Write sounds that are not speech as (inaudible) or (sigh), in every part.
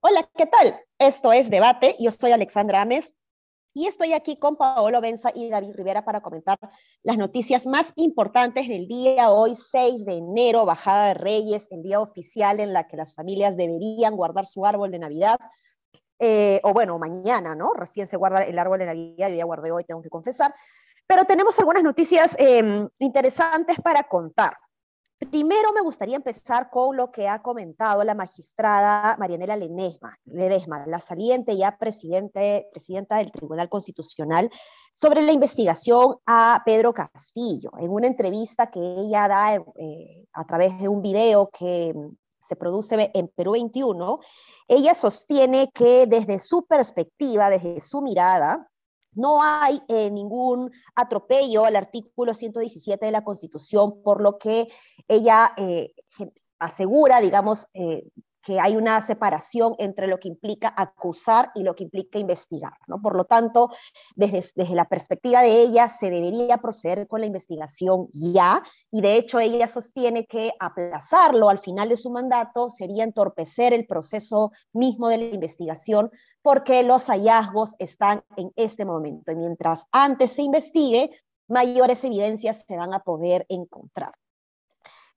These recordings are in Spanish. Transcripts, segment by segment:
Hola, ¿qué tal? Esto es Debate. Yo soy Alexandra Ames y estoy aquí con Paolo Benza y David Rivera para comentar las noticias más importantes del día hoy, 6 de enero, bajada de Reyes, el día oficial en la que las familias deberían guardar su árbol de Navidad. Eh, o bueno, mañana, ¿no? Recién se guarda el árbol de Navidad, yo ya guardé hoy, tengo que confesar. Pero tenemos algunas noticias eh, interesantes para contar. Primero me gustaría empezar con lo que ha comentado la magistrada Marianela Ledesma, la saliente ya presidente, presidenta del Tribunal Constitucional, sobre la investigación a Pedro Castillo. En una entrevista que ella da eh, a través de un video que se produce en Perú 21, ella sostiene que desde su perspectiva, desde su mirada, no hay eh, ningún atropello al artículo 117 de la Constitución, por lo que ella eh, asegura, digamos, eh, que hay una separación entre lo que implica acusar y lo que implica investigar. ¿no? Por lo tanto, desde, desde la perspectiva de ella, se debería proceder con la investigación ya, y de hecho ella sostiene que aplazarlo al final de su mandato sería entorpecer el proceso mismo de la investigación, porque los hallazgos están en este momento, y mientras antes se investigue, mayores evidencias se van a poder encontrar.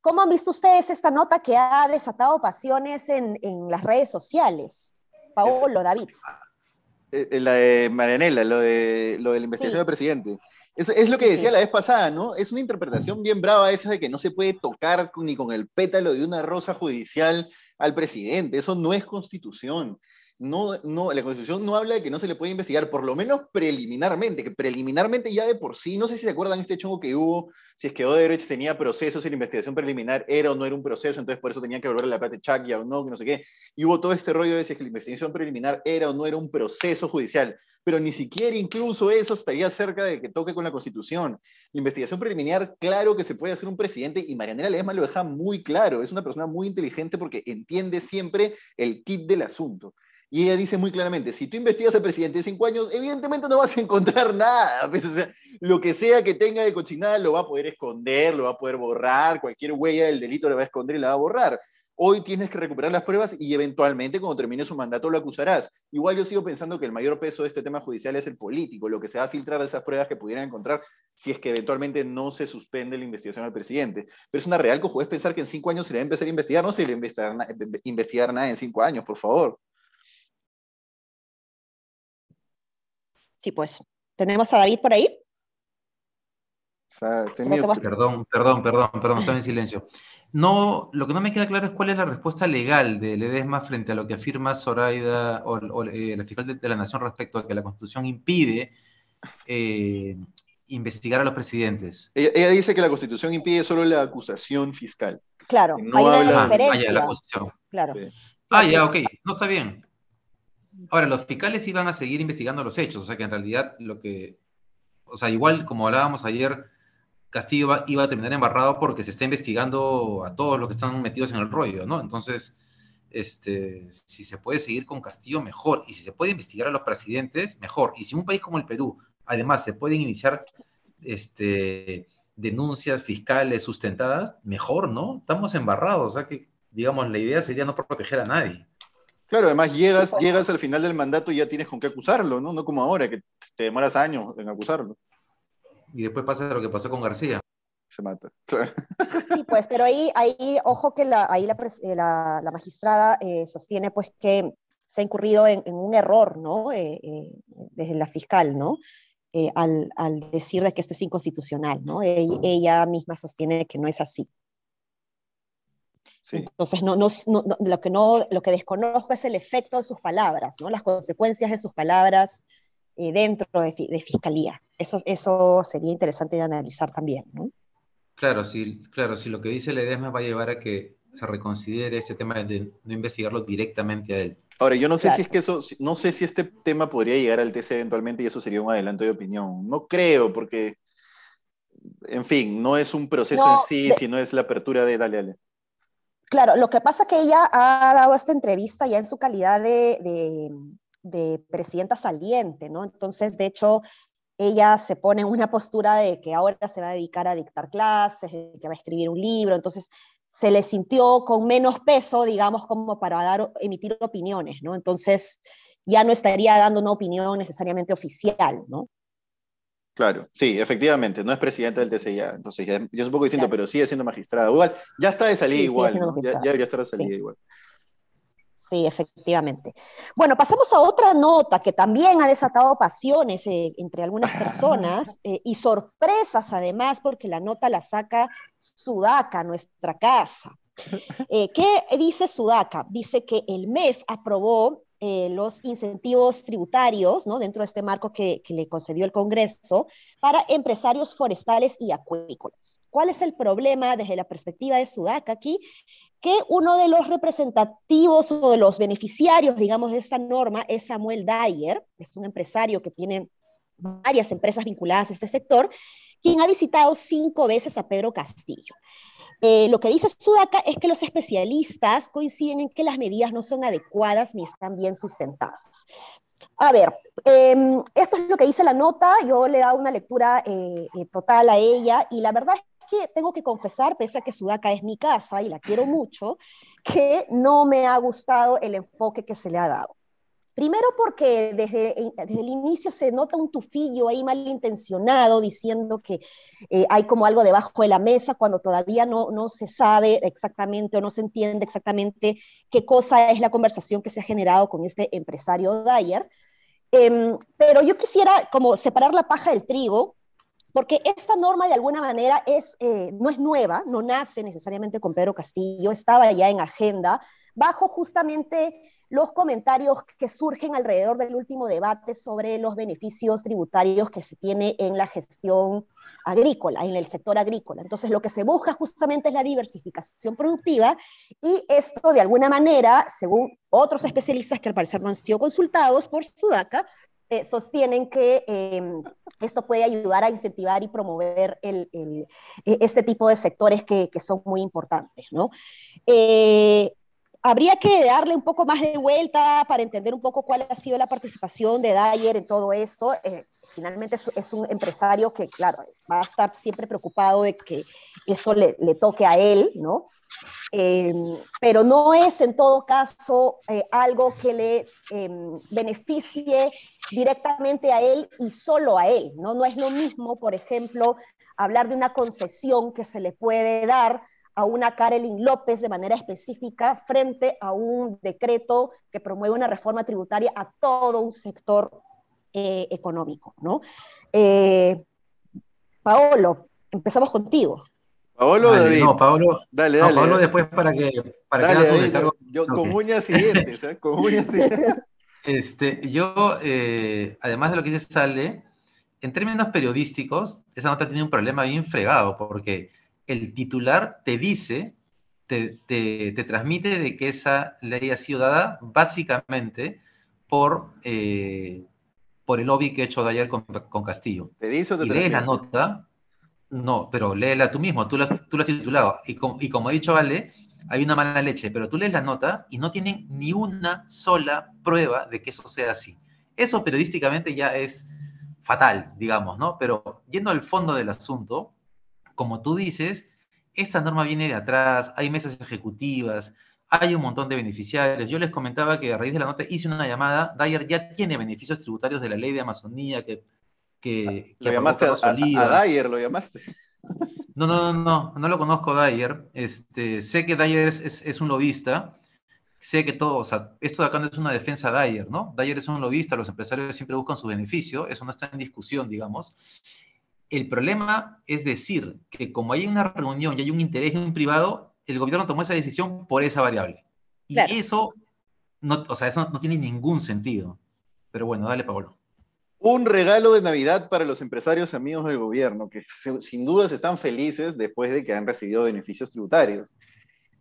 ¿Cómo han visto ustedes esta nota que ha desatado pasiones en, las redes sociales? Paolo, David. Eh, eh, la de Marianela, lo de, lo de la investigación del presidente. Es, es, lo que decía la vez pasada, ¿no? Es una interpretación bien brava esa de que no se puede tocar ni con el pétalo de una rosa judicial al presidente. Eso no es constitución no, no, la Constitución no habla de que no se le puede investigar, por lo menos preliminarmente, que preliminarmente ya de por sí, no sé si se acuerdan este chongo que hubo, si es que Odebrecht tenía procesos y la investigación preliminar era o no era un proceso, entonces por eso tenían que volver a la plata Chakia o no, que no sé qué, y hubo todo este rollo de si es que la investigación preliminar era o no era un proceso judicial, pero ni siquiera incluso eso estaría cerca de que toque con la Constitución. La investigación preliminar, claro que se puede hacer un presidente, y Marianela Ledesma lo deja muy claro, es una persona muy inteligente porque entiende siempre el kit del asunto. Y ella dice muy claramente, si tú investigas al presidente de cinco años, evidentemente no vas a encontrar nada. (laughs) Pues, lo que sea que tenga de cochinada lo va a poder esconder, lo va a poder borrar, cualquier huella del delito lo va a esconder y la va a borrar. Hoy tienes que recuperar las pruebas y eventualmente cuando termine su mandato lo acusarás. Igual yo sigo pensando que el mayor peso de este tema judicial es el político, lo que se va a filtrar de esas pruebas que pudieran encontrar si es que eventualmente no se suspende la investigación al presidente. Pero es una real es pensar que en cinco años se le va a empezar a investigar, no se le va a investigar, investigar nada en cinco años, por favor. Sí, pues. ¿Tenemos a David por ahí? Perdón, perdón, perdón, perdón, estaba en silencio. No, lo que no me queda claro es cuál es la respuesta legal de Ledesma frente a lo que afirma Zoraida o, eh, la fiscal de, la Nación respecto a que la Constitución impide eh, investigar a los presidentes. Ella, dice que la Constitución impide solo la acusación fiscal. Claro, no hay una diferencia. Ah, la acusación. Claro. Ah, ya, ok, no está bien. Ahora, los fiscales iban a seguir investigando los hechos, o sea que en realidad lo que, o sea, igual como hablábamos ayer, Castillo iba, a terminar embarrado porque se está investigando a todos los que están metidos en el rollo, ¿no? Entonces, este, si se puede seguir con Castillo, mejor. Y si se puede investigar a los presidentes, mejor. Y si un país como el Perú, además, se pueden iniciar este, denuncias fiscales sustentadas, mejor, ¿no? Estamos embarrados, o sea que, digamos, la idea sería no proteger a nadie. Claro, además llegas, llegas al final del mandato y ya tienes con qué acusarlo, ¿no? No como ahora, que te demoras años en acusarlo. Y después pasa lo que pasó con García. Se mata, claro. Sí, pues, pero ahí, ahí ojo que la, ahí la, eh, la, magistrada eh, sostiene pues que se ha incurrido en, un error, ¿no? Eh, desde la fiscal, ¿no? al, al, decir de que esto es inconstitucional, ¿no? ella misma sostiene que no es así. Entonces, no, no, lo, que no, lo que desconozco es el efecto de sus palabras, ¿no? las consecuencias de sus palabras eh, dentro de, fiscalía. Eso, eso sería interesante de analizar también. ¿no? Claro, sí, claro, si lo que dice Ledesma va a llevar a que se reconsidere este tema de no investigarlo directamente a él. Ahora, yo no sé si es que eso, no sé si este tema podría llegar al TC eventualmente y eso sería un adelanto de opinión. No creo, porque, en fin, no es un proceso en sí, sino es la apertura de dale, dale. Claro, lo que pasa es que ella ha dado esta entrevista ya en su calidad de, de presidenta saliente, ¿no? Entonces, de hecho, ella se pone en una postura de que ahora se va a dedicar a dictar clases, que va a escribir un libro, entonces se le sintió con menos peso, digamos, como para dar, emitir opiniones, ¿no? Entonces ya no estaría dando una opinión necesariamente oficial, ¿no? Claro, sí, efectivamente, no es presidenta del TCIA, entonces ya, es un poco distinto, pero sigue siendo magistrada. Igual, ya está de salida igual, ya, ya, debería estar de salida igual. Sí, efectivamente. Bueno, pasamos a otra nota que también ha desatado pasiones eh, entre algunas personas (laughs) eh, y sorpresas además porque la nota la saca Sudaca, nuestra casa. (laughs) Eh, ¿Qué dice Sudaca? Dice que el MEF aprobó los incentivos tributarios ¿no? dentro de este marco que, que, le concedió el Congreso para empresarios forestales y acuícolas. ¿Cuál es el problema desde la perspectiva de Sudaca aquí? que uno de los representativos o de los beneficiarios, digamos, de esta norma es Samuel Dyer, es un empresario que tiene varias empresas vinculadas a este sector, quien ha visitado cinco veces a Pedro Castillo. Eh, lo que dice Sudaca es que los especialistas coinciden en que las medidas no son adecuadas ni están bien sustentadas. A ver, em, esto es lo que dice la nota, yo le he dado una lectura eh, eh, total a ella y la verdad es que tengo que confesar, pese a que Sudaca es mi casa y la quiero mucho, que no me ha gustado el enfoque que se le ha dado. Primero porque desde, desde, el inicio se nota un tufillo ahí malintencionado diciendo que eh, hay como algo debajo de la mesa cuando todavía no, no se sabe exactamente o no se entiende exactamente qué cosa es la conversación que se ha generado con este empresario Dyer. Em, pero yo quisiera como separar la paja del trigo porque esta norma de alguna manera es, eh, no es nueva, no nace necesariamente con Pedro Castillo, estaba ya en agenda, bajo justamente los comentarios que surgen alrededor del último debate sobre los beneficios tributarios que se tiene en la gestión agrícola, en el sector agrícola. Entonces, lo que se busca justamente es la diversificación productiva y esto, de alguna manera, según otros especialistas que al parecer no han sido consultados por Sudaca, eh, sostienen que em, esto puede ayudar a incentivar y promover el, el, e, este tipo de sectores que, que son muy importantes. ¿no? Eh, habría que darle un poco más de vuelta para entender un poco cuál ha sido la participación de Dyer en todo esto. Eh, finalmente es, un empresario que, claro, va a estar siempre preocupado de que eso le, toque a él, ¿no? Eh, pero no es en todo caso eh, algo que le em, beneficie directamente a él y solo a él, ¿no? No es lo mismo, por ejemplo, hablar de una concesión que se le puede dar a una Karelin López de manera específica frente a un decreto que promueve una reforma tributaria a todo un sector eh, económico, ¿no? Eh, Paolo, empezamos contigo. Paolo, David. No, Paolo, dale, dale, Paolo después para que, para dale, que descargo. Yo, con uñas siguientes, ¿eh? (laughs) con uñas siguientes. Este, yo, eh, además de lo que dice Sale, en términos periodísticos, esa nota tiene un problema bien fregado, porque el titular te dice, te, transmite de que esa ley ha sido dada básicamente por, eh, por el lobby que he hecho de ayer con, Castillo. ¿Te dice y lees la nota, no, pero léela tú mismo, tú la, tú la has titulado. Y, y como he dicho, Ale, hay una mala leche, pero tú lees la nota y no tienen ni una sola prueba de que eso sea así. Eso periodísticamente ya es fatal, digamos, ¿no? Pero yendo al fondo del asunto, como tú dices, esta norma viene de atrás, hay mesas ejecutivas, hay un montón de beneficiarios. Yo les comentaba que a raíz de la nota hice una llamada, Dyer ya tiene beneficios tributarios de la ley de Amazonía que... que, ¿Lo llamaste a, Dyer? ¿Lo llamaste? No, no, no, no, no lo conozco Dyer. Este, sé que Dyer es, un lobista, sé que todo, o sea, esto de acá no es una defensa de Dyer, ¿no? Dyer es un lobista, los empresarios siempre buscan su beneficio, eso no está en discusión, digamos. El problema es decir que como hay una reunión y hay un interés en un privado, el gobierno tomó esa decisión por esa variable. Y eso, no, o sea, eso no, tiene ningún sentido. Pero bueno, dale, Pablo. Un regalo de Navidad para los empresarios amigos del gobierno, que sin dudas están felices después de que han recibido beneficios tributarios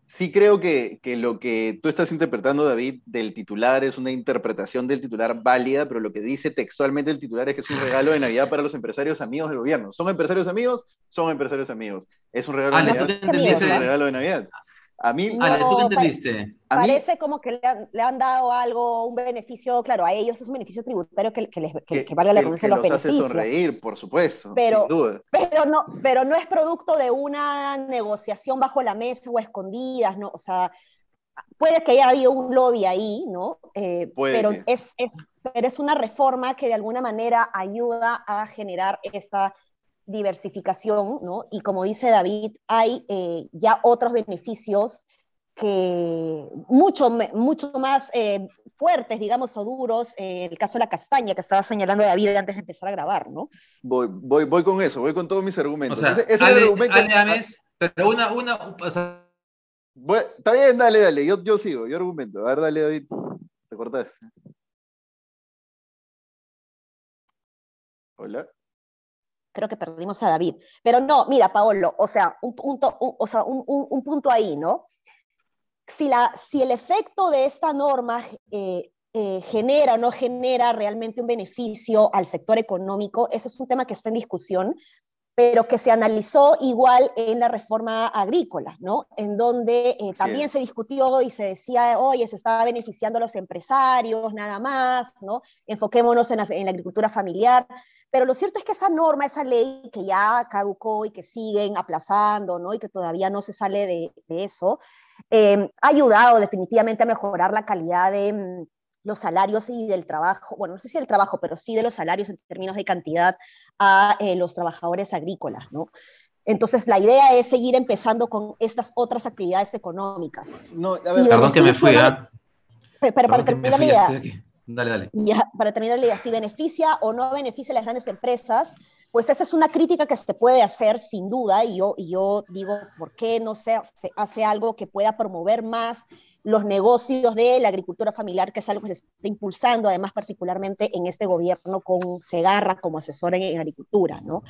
sí creo que, lo que tú estás interpretando, David, del titular es una interpretación del titular válida, pero lo que dice textualmente el titular es que es un regalo de Navidad para los empresarios amigos del gobierno. ¿Son empresarios amigos? Son empresarios amigos. Es un regalo, de, Navidad, es un regalo de Navidad. A mí, Ale, ¿tú qué entendiste? Parece como que le han, dado algo, un beneficio, claro, a ellos es un beneficio tributario que, que, les, que, que valga la redundancia los, los beneficios. hace sonreír, por supuesto, pero, sin duda. Pero no, pero no es producto de una negociación bajo la mesa o escondidas, ¿no? O sea, puede que haya habido un lobby ahí, ¿no? Eh, pero, es, es, pero es una reforma que de alguna manera ayuda a generar esta diversificación, ¿no? Y como dice David, hay eh, ya otros beneficios que mucho, mucho más eh, fuertes, digamos, o duros, en el caso de la castaña que estaba señalando David antes de empezar a grabar, ¿no? Voy, voy, voy con eso, voy con todos mis argumentos. O sea, ese, Ale, argumento... Ale pero una, una, o sea, está bien, dale, dale, yo, yo sigo, yo argumento. A ver, dale, David, te cortas. Hola. Creo que perdimos a David. Pero no, mira, Paolo, o sea, un punto, o sea, un, un, punto ahí, ¿no? Si, la, si el efecto de esta norma eh, eh, genera o no genera realmente un beneficio al sector económico, eso es un tema que está en discusión pero que se analizó igual en la reforma agrícola, ¿no? En donde eh, también se discutió y se decía, oye, se estaba beneficiando a los empresarios, nada más, ¿no? Enfoquémonos en la, en la, agricultura familiar. Pero lo cierto es que esa norma, esa ley que ya caducó y que siguen aplazando, ¿no? Y que todavía no se sale de, de eso, eh, ha ayudado definitivamente a mejorar la calidad de mm, los salarios y del trabajo, bueno, no sé si del trabajo, pero sí de los salarios en términos de cantidad a eh, los trabajadores agrícolas, ¿no? Entonces, la idea es seguir empezando con estas otras actividades económicas. No, Perdón que me fui a... Pero, para terminar la idea... Dale, dale. Ya, para terminar la idea, si beneficia o no beneficia a las grandes empresas, pues esa es una crítica que se puede hacer sin duda, y yo, y yo digo, ¿por qué no se, se hace algo que pueda promover más los negocios de la agricultura familiar, que es algo que se está impulsando, además particularmente en este gobierno con Segarra como asesor en, agricultura, ¿no?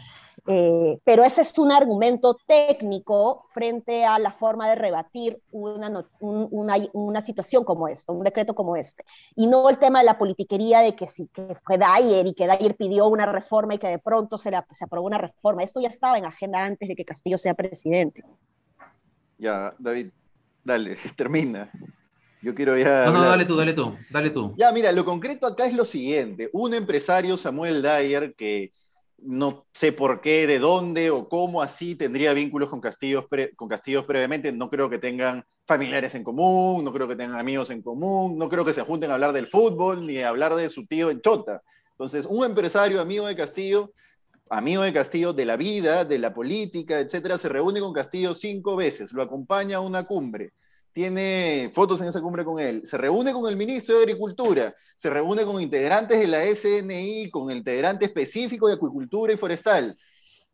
Eh, pero ese es un argumento técnico frente a la forma de rebatir una, una, una, situación como esta, un decreto como este, y no el tema de la politiquería de que sí, que fue Dyer y que Dyer pidió una reforma y que de pronto se, la, se aprobó una reforma. Esto ya estaba en agenda antes de que Castillo sea presidente. Ya, David, Dale, (laughs) termina. Yo quiero ya. No, no, dale tú, dale tú, dale tú. Ya, mira, lo concreto acá es lo siguiente: un empresario, Samuel Dyer, que no sé por qué, de dónde o cómo así tendría vínculos con Castillos, con Castillos previamente. No creo que tengan familiares en común, no creo que tengan amigos en común, no creo que se junten a hablar del fútbol ni a hablar de su tío en Chota. Entonces, un empresario amigo de Castillo, amigo de Castillo de la vida, de la política, etcétera, se reúne con Castillo cinco veces, lo acompaña a una cumbre tiene fotos en esa cumbre con él, se reúne con el ministro de Agricultura, se reúne con integrantes de la SNI, con el integrante específico de Acuicultura y Forestal,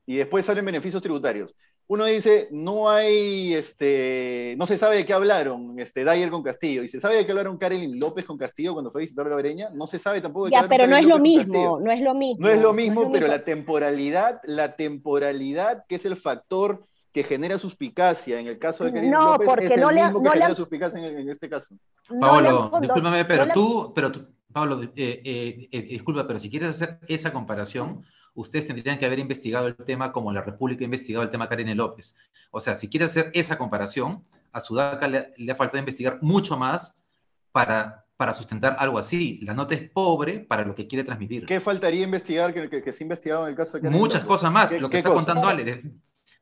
y después salen beneficios tributarios. Uno dice, no hay, este, no se sabe de qué hablaron este, Dyer con Castillo, y se sabe de qué hablaron Karen López con Castillo cuando fue a visitar la Breña, no se sabe tampoco de qué Ya, pero no es, lo mismo, no es lo mismo, no es lo mismo. pero la temporalidad, la temporalidad, que es el factor que genera suspicacia en el caso de Karim no, López porque es no el le, mismo que genera suspicacia en, este caso. Pablo, discúlpame, pero tú, pero tú, Pablo, eh, eh, eh, disculpa, pero si quieres hacer esa comparación, ustedes tendrían que haber investigado el tema como la República ha investigado el tema Karen López. O sea, si quieres hacer esa comparación, a Sudaca le, le ha faltado investigar mucho más para, para sustentar algo así. La nota es pobre para lo que quiere transmitir. ¿Qué faltaría investigar que, que, que se ha investigado en el caso de Karen Muchas cosas más. Lo que está contando Ale,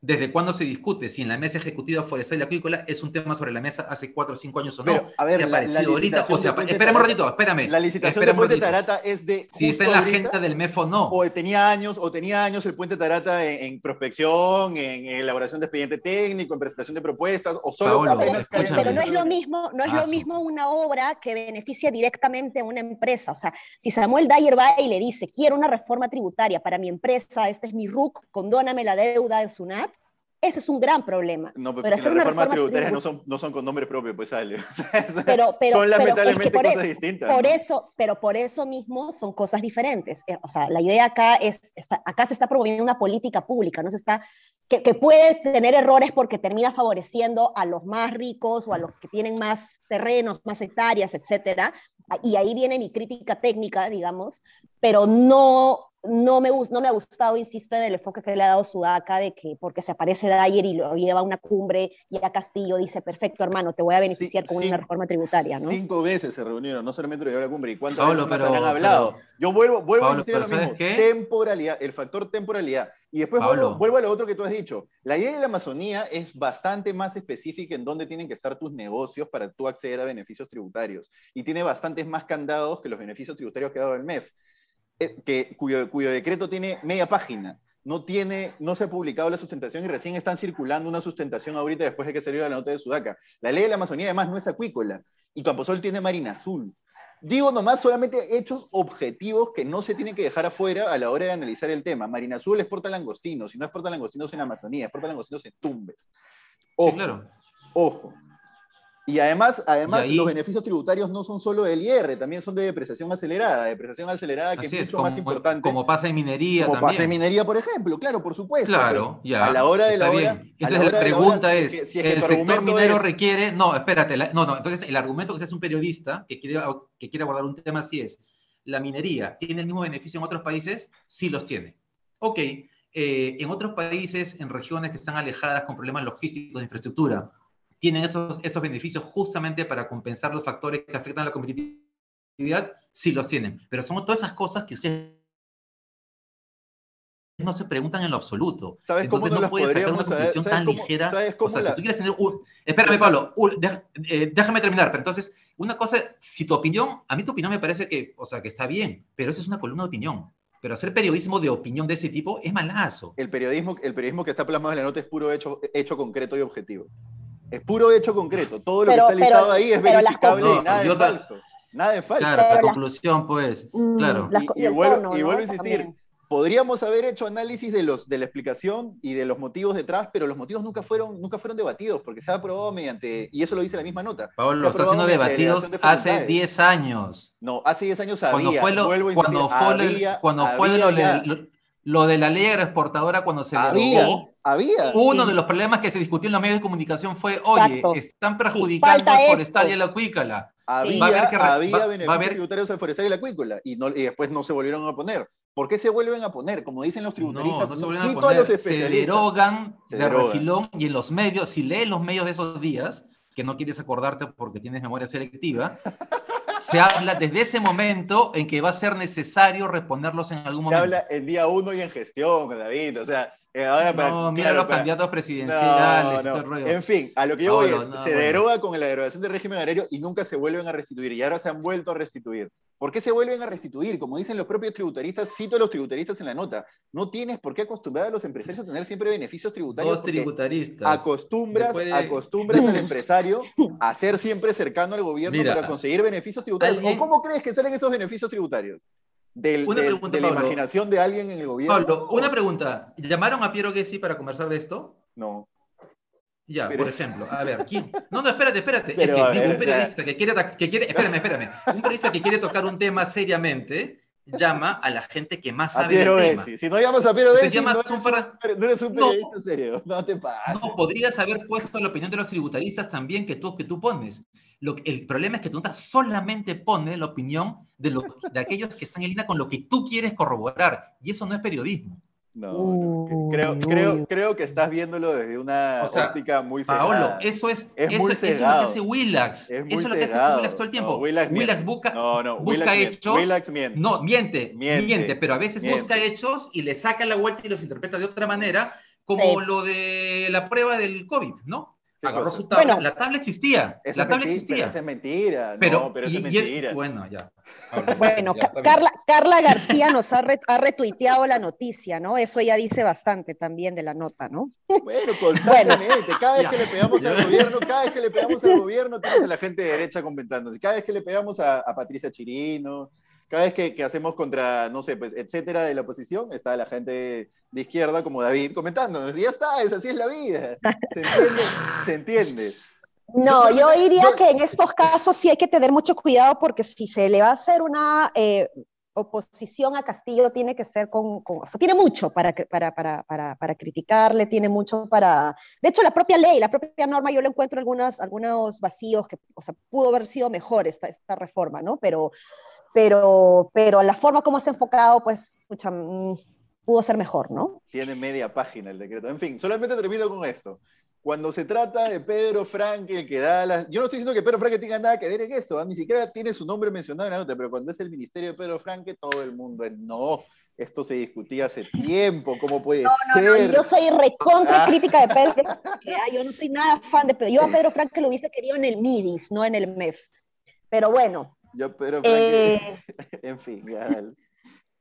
desde cuándo se discute si en la mesa ejecutiva forestal y acuícola es un tema sobre la mesa hace cuatro o cinco años o no. Pero, a ver, si ha aparecido ahorita o sea, Esperemos un ratito, espérame. La licitación del puente Tarata es de. Si está en la agenda del MEF o no. O tenía años, o tenía años el puente Tarata en, prospección, en, elaboración de expediente técnico, en presentación de propuestas, o solo. Paolo, pero, pero, no es lo mismo, no es lo mismo una obra que beneficia directamente a una empresa. O sea, si Samuel Dyer va y le dice, quiero una reforma tributaria para mi empresa, este es mi RUC, condóname la deuda de SUNAT ese es un gran problema. No, pero, las reformas tributarias no son, no son con nombre propio, pues sale. (laughs) Pero, pero, son lamentablemente cosas e-, distintas. Por eso, pero por eso mismo son cosas diferentes. Eh, o sea, la idea acá es, acá se está promoviendo una política pública, no se está, que, que, puede tener errores porque termina favoreciendo a los más ricos o a los que tienen más terrenos, más hectáreas, etcétera. Y ahí viene mi crítica técnica, digamos, pero no no me, no me ha gustado, insisto, en el enfoque que le ha dado Sudaca de que porque se aparece Dyer y lo lleva a una cumbre y a Castillo dice, perfecto hermano, te voy a beneficiar con una reforma tributaria, ¿no? Cinco veces se reunieron, no solamente lo llevó a la cumbre. ¿Y cuántas veces pero, han hablado? Yo vuelvo, vuelvo a decir lo mismo, temporalidad, el factor temporalidad. Y después vuelvo, vuelvo, a lo otro que tú has dicho. La idea de la Amazonía es bastante más específica en dónde tienen que estar tus negocios para tú acceder a beneficios tributarios. Y tiene bastantes más candados que los beneficios tributarios que ha dado el MEF. Eh, que, cuyo, cuyo decreto tiene media página. No, tiene, no se ha publicado la sustentación y recién están circulando una sustentación ahorita después de que salió la nota de Sudaca. La ley de la Amazonía además no es acuícola y Camposol tiene marina azul. Digo nomás solamente hechos objetivos que no se tienen que dejar afuera a la hora de analizar el tema. Marina Azul exporta langostinos, si no exporta langostinos en Amazonía, exporta langostinos en Tumbes. Ojo, claro. ojo, y además, además los beneficios tributarios no son solo del IR, también son de depreciación acelerada, depreciación acelerada que es mucho más importante. Como pasa en minería como pasa en minería, por ejemplo, claro, por supuesto. Claro, ya. A la hora de la hora, Entonces la, pregunta es, ¿el sector minero requiere...? No, espérate, no, no, entonces el argumento que seas un periodista que quiere, que quiere abordar un tema así es, ¿la minería tiene el mismo beneficio en otros países? Sí los tiene. Ok, eh, en otros países, en regiones que están alejadas con problemas logísticos de infraestructura, tienen estos, estos beneficios justamente para compensar los factores que afectan a la competitividad, sí los tienen. Pero son todas esas cosas que ustedes no se preguntan en lo absoluto. ¿Sabes Entonces no, puedes sacar una conclusión tan ligera. O sea, si tú quieres tener un... Espérame, Pablo, eh, déjame terminar. Pero entonces, una cosa, si tu opinión, a mí tu opinión me parece que, o sea, que está bien, pero eso es una columna de opinión. Pero hacer periodismo de opinión de ese tipo es malazo. El periodismo, el periodismo que está plasmado en la nota es puro hecho, hecho concreto y objetivo. Es puro hecho concreto. Todo lo que está listado ahí es verificable y nada es falso. Nada es falso. Claro, la conclusión, pues. Mm, claro. y, vuelvo, a insistir. Podríamos haber hecho análisis de, los, de la explicación y de los motivos detrás, pero los motivos nunca fueron, nunca fueron debatidos, porque se ha aprobado mediante, y eso lo dice la misma nota. Pablo, está siendo debatidos hace 10 años. No, hace 10 años había. Cuando fue lo, cuando fue, cuando fue lo, lo, de la ley agroexportadora, cuando se derogó, había. Uno de los problemas que se discutió en los medios de comunicación fue, oye, están perjudicando al forestal y a la acuícola. Había, había beneficios tributarios al forestal y a la acuícola y, no, y después no se volvieron a poner. ¿Por qué se vuelven a poner? Como dicen los tributaristas, no, no se, a poner, se derogan de refilón y en los medios, si lees los medios de esos días, que no quieres acordarte porque tienes memoria selectiva, se habla desde ese momento en que va a ser necesario reponerlos en algún momento. Se habla en día uno y en gestión, David, o sea, eh, no, mira los candidatos presidenciales. En fin, a lo que yo voy es, se deroga con la derogación del régimen agrario y nunca se vuelven a restituir. Y ahora se han vuelto a restituir. ¿Por qué se vuelven a restituir? Como dicen los propios tributaristas, cito a los tributaristas en la nota, no tienes por qué acostumbrar a los empresarios a tener siempre beneficios tributarios. Dos tributaristas. Acostumbras, acostumbras al (laughs) empresario a ser siempre cercano al gobierno para conseguir beneficios tributarios. ¿O cómo crees que salen esos beneficios tributarios? del, una pregunta, de la imaginación de alguien en el gobierno. Pablo, una pregunta. ¿Llamaron a Piero Gessi para conversar de esto? No. Ya, por ejemplo, a ver, ¿quién? No, no, espérate, espérate. (laughs) es que digo, un periodista que quiere, que quiere, espérame, espérame, un periodista que quiere tocar un tema seriamente, llama a la gente que más sabe del tema. Si no llamas a Piero Gessi, no, eres un, no eres un periodista serio, no te pases. No, podrías haber puesto la opinión de los tributaristas también que tú, que tú pones el problema es que nota solamente pone la opinión de, de aquellos que están en línea con lo que tú quieres corroborar, y eso no es periodismo. No, creo, creo, creo, que estás viéndolo desde una óptica muy cerrada. Paolo, eso es, eso, es lo que hace Willax. eso es lo que hace Willax todo el tiempo. Willax, busca, busca hechos. miente. No, miente, miente, pero a veces busca hechos y le saca la vuelta y los interpreta de otra manera, como lo de la prueba del COVID, ¿no? Agarró su tabla. la tabla existía. La tabla existía. Pero es mentira. Pero, pero es mentira. bueno, ya. (laughs) Bueno, Carla, Carla, García nos ha, retuiteado la noticia, ¿no? Eso ella dice bastante también de la nota, ¿no? Bueno, (laughs) constantemente. Cada vez que le pegamos al gobierno, cada vez que le pegamos al gobierno, tienes a la gente de derecha comentándose. Cada vez que le pegamos a, a Patricia Chirino, cada vez que, hacemos contra, no sé, pues, etcétera, de la oposición, está la gente de izquierda como David comentándonos. Y ya está, es así es la vida. ¿Se entiende? Se entiende. No, yo diría que en estos casos sí hay que tener mucho cuidado porque si se le va a hacer una, eh, oposición a Castillo tiene que ser con, o sea, tiene mucho para, para, para, para, para criticarle, tiene mucho para, de hecho la propia ley, la propia norma, yo le encuentro algunas, algunos vacíos que, o sea, pudo haber sido mejor esta, esta reforma, ¿no? Pero, pero, pero la forma como se ha enfocado, pues, mm, pudo ser mejor, ¿no? Tiene media página el decreto. En fin, solamente termino con esto cuando se trata de Pedro Franque, el que da las... Yo no estoy diciendo que Pedro Franque tenga nada que ver en eso, ¿ah? ni siquiera tiene su nombre mencionado en la nota, pero cuando es el ministerio de Pedro Franque, todo el mundo es, no, esto se discutía hace tiempo, ¿cómo puede ser? No, yo soy recontra ah. crítica de Pedro Franque, (laughs) ¿ah? yo no soy nada fan de Pedro, yo a Pedro Franque lo hubiese querido en el MIDIS, no en el MEF, pero bueno. Yo Pedro Franque, eh, (laughs) en fin, ya,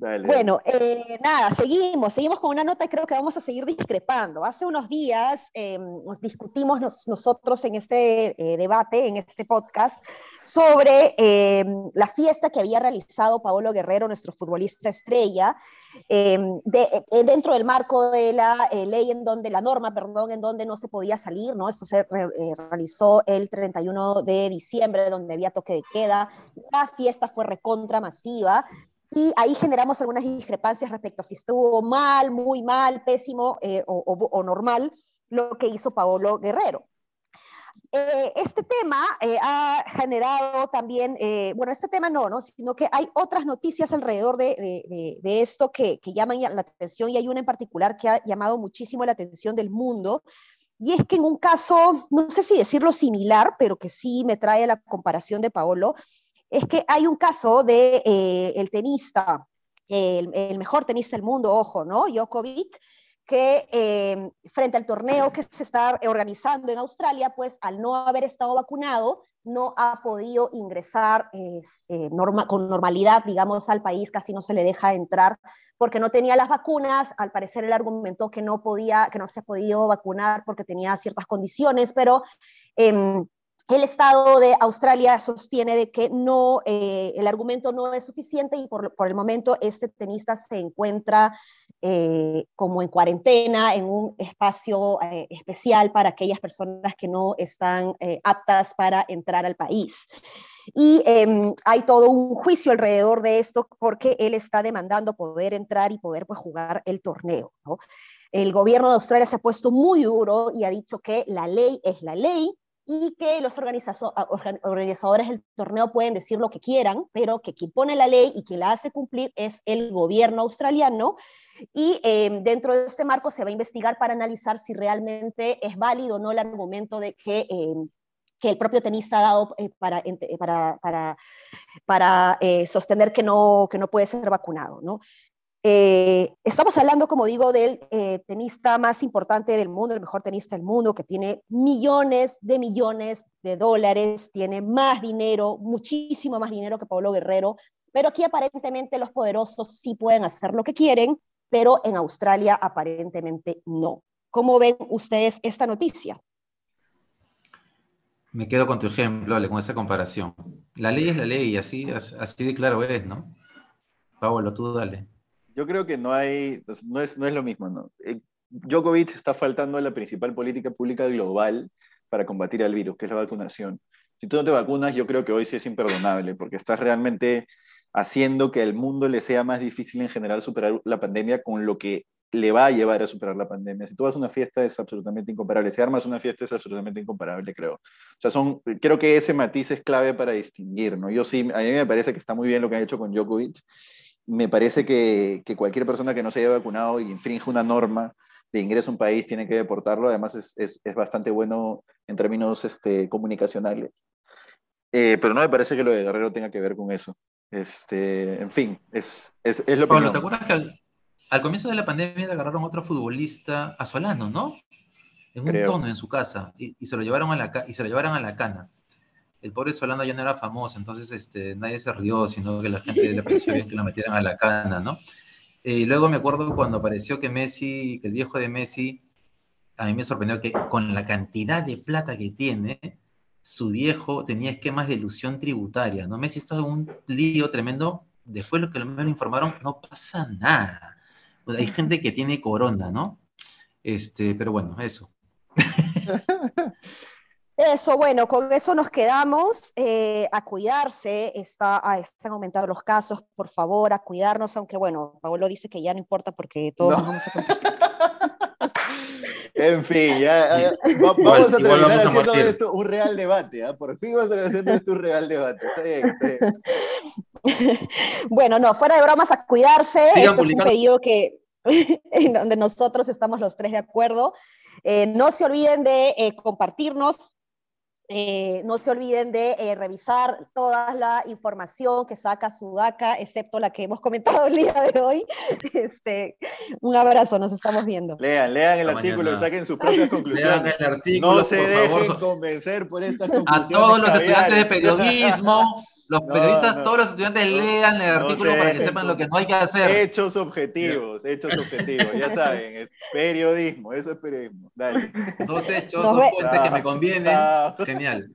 bueno, eh, nada, seguimos, seguimos con una nota y creo que vamos a seguir discrepando. Hace unos días eh, nos discutimos nosotros en este eh, debate, en este podcast, sobre la fiesta que había realizado Paolo Guerrero, nuestro futbolista estrella, dentro del marco de la ley en donde, la norma, perdón, en donde no se podía salir, ¿no? Esto se realizó el 31 de diciembre, donde había toque de queda. La fiesta fue recontra masiva y ahí generamos algunas discrepancias respecto a si estuvo mal, muy mal, pésimo eh, o, normal lo que hizo Paolo Guerrero. Eh, este tema eh, ha generado también, bueno, este tema no, ¿no? Sino que hay otras noticias alrededor de, de, esto que, que, llaman la atención y hay una en particular que ha llamado muchísimo la atención del mundo. Y es que en un caso, no sé si decirlo similar, pero que sí me trae la comparación de Paolo, es que hay un caso de eh, el tenista, el, mejor tenista del mundo, ojo, ¿no? Djokovic, que eh, frente al torneo que se está organizando en Australia, pues al no haber estado vacunado, no ha podido ingresar eh, con normalidad, digamos, al país, casi no se le deja entrar porque no tenía las vacunas. Al parecer él argumentó que no podía, que no se ha podido vacunar porque tenía ciertas condiciones, pero em, el Estado de Australia sostiene de que no, eh, el argumento no es suficiente y por, el momento este tenista se encuentra eh, como en cuarentena, en un espacio eh, especial para aquellas personas que no están aptas para entrar al país. Y em, hay todo un juicio alrededor de esto porque él está demandando poder entrar y poder pues, jugar el torneo. El gobierno de Australia se ha puesto muy duro y ha dicho que la ley es la ley y que los organizadores del torneo pueden decir lo que quieran, pero que quien pone la ley y quien la hace cumplir es el gobierno australiano. Y em, dentro de este marco se va a investigar para analizar si realmente es válido o no el argumento de que, em, que el propio tenista ha dado eh, para, para, para, para eh, sostener que no, que no puede ser vacunado. ¿no? Eh, estamos hablando, como digo, del eh, tenista más importante del mundo, el mejor tenista del mundo, que tiene millones de millones de dólares, tiene más dinero, muchísimo más dinero que Pablo Guerrero, pero aquí aparentemente los poderosos sí pueden hacer lo que quieren, pero en Australia aparentemente no. ¿Cómo ven ustedes esta noticia? Me quedo con tu ejemplo, Ale, con esa comparación. La ley es la ley, así, así de claro es, ¿no? Pablo, tú dale yo creo que no hay, pues, no es, no es lo mismo, ¿no? Eh, Djokovic está faltando a la principal política pública global para combatir al virus, que es la vacunación. Si tú no te vacunas, yo creo que hoy sí es imperdonable, porque estás realmente haciendo que al mundo le sea más difícil en general superar la pandemia con lo que le va a llevar a superar la pandemia. Si tú vas a una fiesta es absolutamente incomparable, si armas una fiesta es absolutamente incomparable, creo. O sea, son, creo que ese matiz es clave para distinguir, ¿no? Yo sí, a mí me parece que está muy bien lo que han hecho con Djokovic me parece que, cualquier persona que no se haya vacunado y infringe una norma de ingreso a un país tiene que deportarlo. Además, es, bastante bueno en términos este, comunicacionales. Eh, pero no me parece que lo de Guerrero tenga que ver con eso. Este, en fin, es, es, lo Pablo, ¿te acuerdas que al, comienzo de la pandemia agarraron a otro futbolista, a Solano, ¿no? En un tono en su casa y, se lo llevaron a la, y se lo llevaron a la cana el pobre Solano ya no era famoso, entonces este, nadie se rió, sino que la gente le pareció bien que lo metieran a la cana, ¿no? Eh, luego me acuerdo cuando apareció que Messi, que el viejo de Messi, a mí me sorprendió que con la cantidad de plata que tiene, su viejo tenía esquemas de ilusión tributaria, ¿no? Messi está en un lío tremendo, después lo que me informaron, no pasa nada. Pues hay gente que tiene corona, ¿no? Este, pero bueno, eso. (laughs) Eso, bueno, con eso nos quedamos. Eh, a cuidarse, está, ah, están aumentando los casos, por favor, a cuidarnos, aunque bueno, Paolo dice que ya no importa porque todos nos vamos a contagiar. (laughs) En fin, ya, vamos a terminar haciendo esto un real debate. ¿ah? Por fin vamos a terminar haciendo esto un real debate. Está bien, está bien. (laughs) bueno, no, fuera de bromas, a cuidarse. esto es un pedido que, (laughs) en donde nosotros estamos los tres de acuerdo. Eh, no se olviden de eh, compartirnos eh, no se olviden de eh, revisar toda la información que saca Sudaca, excepto la que hemos comentado el día de hoy. (laughs) Este, un abrazo, nos estamos viendo. Lean, lean el artículo y saquen sus propias (laughs) conclusiones. Lean el artículo, no se dejen convencer por estas conclusiones. A todos los estudiantes de periodismo. (laughs) Los periodistas, todos los estudiantes lean el artículo para que sepan lo que no hay que hacer. Hechos objetivos, hechos objetivos, ya saben, es periodismo, eso es periodismo. Dale. Dos hechos, dos fuentes que me convienen. Genial.